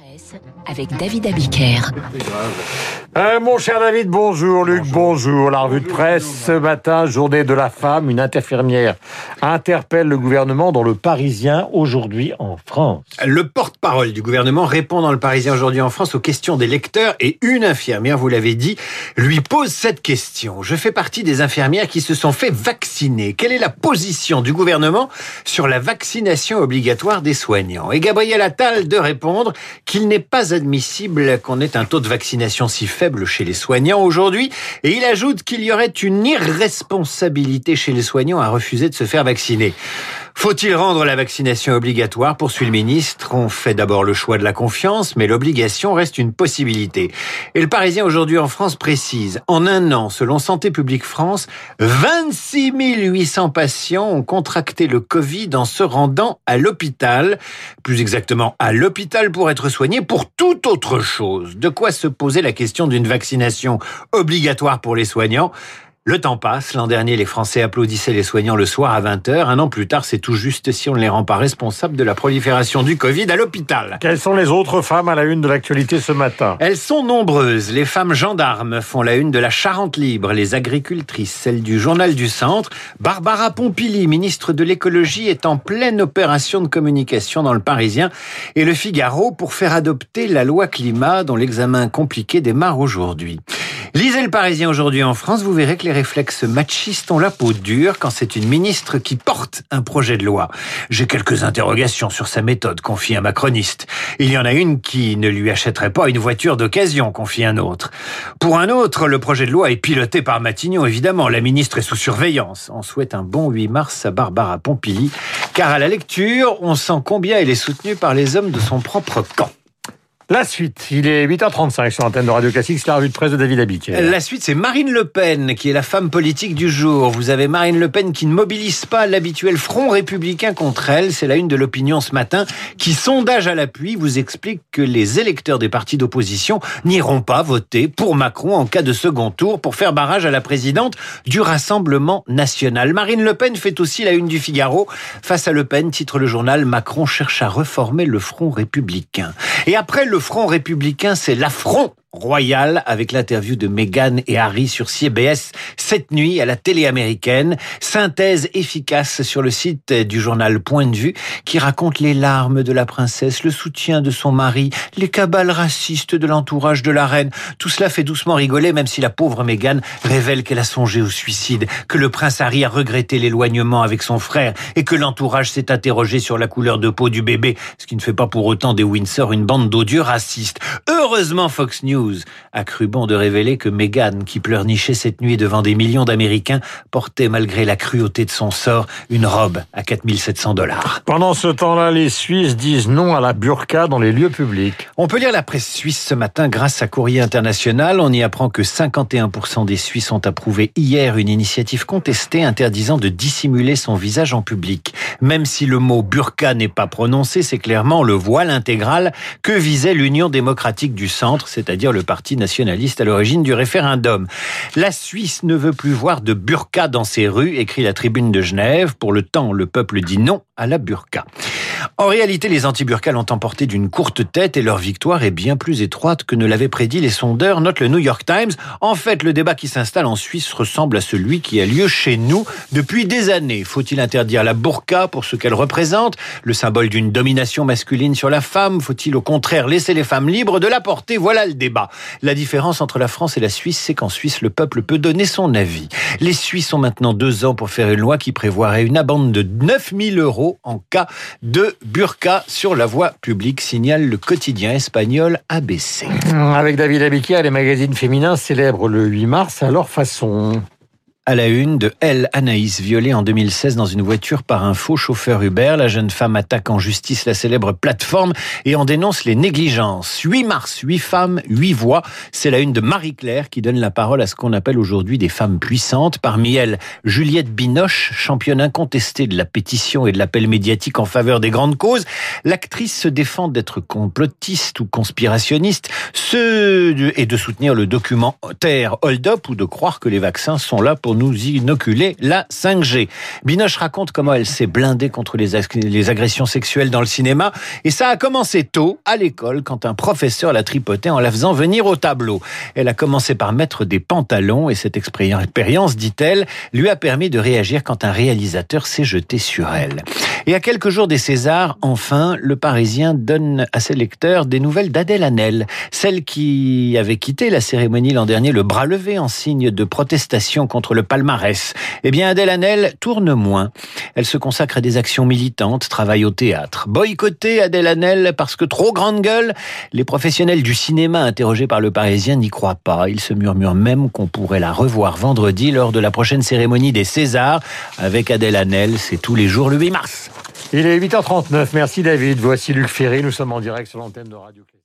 Presse avec David Abiker. Euh, mon cher David, bonjour. Luc, bonjour. La revue de presse ce matin, journée de la femme, une infirmière interpelle le gouvernement dans le Parisien aujourd'hui en France. Le porte-parole du gouvernement répond dans le Parisien aujourd'hui en France aux questions des lecteurs et une infirmière, vous l'avez dit, lui pose cette question. Je fais partie des infirmières qui se sont fait vacciner. Quelle est la position du gouvernement sur la vaccination obligatoire des soignants? Et Gabriel Attal de répondre qu'il n'est pas admissible qu'on ait un taux de vaccination si faible chez les soignants aujourd'hui. Et il ajoute qu'il y aurait une irresponsabilité chez les soignants à refuser de se faire vacciner. Faut-il rendre la vaccination obligatoire? Poursuit le ministre. On fait d'abord le choix de la confiance, mais l'obligation reste une possibilité. Et le Parisien aujourd'hui en France précise, en un an, selon Santé publique France, 26 800 patients ont contracté le Covid en se rendant à l'hôpital. Plus exactement, à l'hôpital pour être soignés pour toute autre chose. De quoi se poser la question d'une vaccination obligatoire pour les soignants? Le temps passe. L'an dernier, les Français applaudissaient les soignants le soir à 20h. Un an plus tard, c'est tout juste si on ne les rend pas responsables de la prolifération du Covid à l'hôpital. Quelles sont les autres femmes à la une de l'actualité ce matin? Elles sont nombreuses. Les femmes gendarmes font la une de la Charente libre, les agricultrices, celle du Journal du Centre. Barbara Pompili, ministre de l'écologie, est en pleine opération de communication dans le Parisien et le Figaro pour faire adopter la loi climat dont l'examen compliqué démarre aujourd'hui. Lisez le Parisien aujourd'hui en France, vous verrez que les réflexes machistes ont la peau dure quand c'est une ministre qui porte un projet de loi. J'ai quelques interrogations sur sa méthode, confie un macroniste. Il y en a une qui ne lui achèterait pas une voiture d'occasion, confie un autre. Pour un autre, le projet de loi est piloté par Matignon, évidemment. La ministre est sous surveillance. On souhaite un bon 8 mars à Barbara Pompili, car à la lecture, on sent combien elle est soutenue par les hommes de son propre camp. La suite, il est 8h35 sur l'antenne de Radio Classique, c'est la revue de presse de David Abiquet. La suite, c'est Marine Le Pen, qui est la femme politique du jour. Vous avez Marine Le Pen qui ne mobilise pas l'habituel front républicain contre elle. C'est la une de l'opinion ce matin, qui, sondage à l'appui, vous explique que les électeurs des partis d'opposition n'iront pas voter pour Macron en cas de second tour pour faire barrage à la présidente du Rassemblement national. Marine Le Pen fait aussi la une du Figaro. Face à Le Pen, titre le journal, Macron cherche à reformer le front républicain. Et après le front républicain, c'est l'affront royal avec l'interview de Meghan et Harry sur CBS cette nuit à la télé américaine. Synthèse efficace sur le site du journal Point de vue qui raconte les larmes de la princesse, le soutien de son mari, les cabales racistes de l'entourage de la reine. Tout cela fait doucement rigoler même si la pauvre Meghan révèle qu'elle a songé au suicide, que le prince Harry a regretté l'éloignement avec son frère et que l'entourage s'est interrogé sur la couleur de peau du bébé, ce qui ne fait pas pour autant des Windsor une bande d'odieux racistes. Heureusement Fox News a cru bon de révéler que Meghan, qui pleurnichait cette nuit devant des millions d'Américains, portait malgré la cruauté de son sort une robe à 4700 dollars. Pendant ce temps-là, les Suisses disent non à la burqa dans les lieux publics. On peut lire la presse suisse ce matin grâce à Courrier International. On y apprend que 51% des Suisses ont approuvé hier une initiative contestée interdisant de dissimuler son visage en public. Même si le mot burqa n'est pas prononcé, c'est clairement le voile intégral que visait l'Union démocratique du centre, c'est-à-dire le parti nationaliste à l'origine du référendum. La Suisse ne veut plus voir de burqa dans ses rues, écrit la tribune de Genève. Pour le temps, le peuple dit non à la burqa. En réalité, les anti-burqa ont emporté d'une courte tête et leur victoire est bien plus étroite que ne l'avaient prédit les sondeurs, note le New York Times. En fait, le débat qui s'installe en Suisse ressemble à celui qui a lieu chez nous depuis des années. Faut-il interdire la burqa pour ce qu'elle représente, le symbole d'une domination masculine sur la femme? Faut-il au contraire laisser les femmes libres de la porter? Voilà le débat. La différence entre la France et la Suisse, c'est qu'en Suisse, le peuple peut donner son avis. Les Suisses ont maintenant deux ans pour faire une loi qui prévoirait une abande de 9000 euros en cas de burqa sur la voie publique, signale le quotidien espagnol ABC. Avec David Abiquier, les magazines féminins célèbrent le 8 mars à leur façon à la une de Elle, Anaïs, violée en 2016 dans une voiture par un faux chauffeur Uber. La jeune femme attaque en justice la célèbre plateforme et en dénonce les négligences. 8 mars, 8 femmes, 8 voix. C'est la une de Marie-Claire qui donne la parole à ce qu'on appelle aujourd'hui des femmes puissantes. Parmi elles, Juliette Binoche, championne incontestée de la pétition et de l'appel médiatique en faveur des grandes causes. L'actrice se défend d'être complotiste ou conspirationniste ce... et de soutenir le documentaire Hold Up ou de croire que les vaccins sont là pour nous inoculer la 5G. Binoche raconte comment elle s'est blindée contre les, les agressions sexuelles dans le cinéma. Et ça a commencé tôt, à l'école, quand un professeur l'a tripoté en la faisant venir au tableau. Elle a commencé par mettre des pantalons et cette expérience, dit-elle, lui a permis de réagir quand un réalisateur s'est jeté sur elle. Et à quelques jours des Césars, enfin, le Parisien donne à ses lecteurs des nouvelles d'Adèle Hanel, celle qui avait quitté la cérémonie l'an dernier le bras levé en signe de protestation contre le palmarès. Eh bien, Adèle Hanel tourne moins. Elle se consacre à des actions militantes, travaille au théâtre. Boycotter Adèle Hanel parce que trop grande gueule, les professionnels du cinéma interrogés par le Parisien n'y croient pas. Ils se murmurent même qu'on pourrait la revoir vendredi lors de la prochaine cérémonie des Césars avec Adèle Hanel. C'est tous les jours le 8 mars. Il est 8h39. Merci David. Voici Luc Ferry. Nous sommes en direct sur l'antenne de Radio Clé.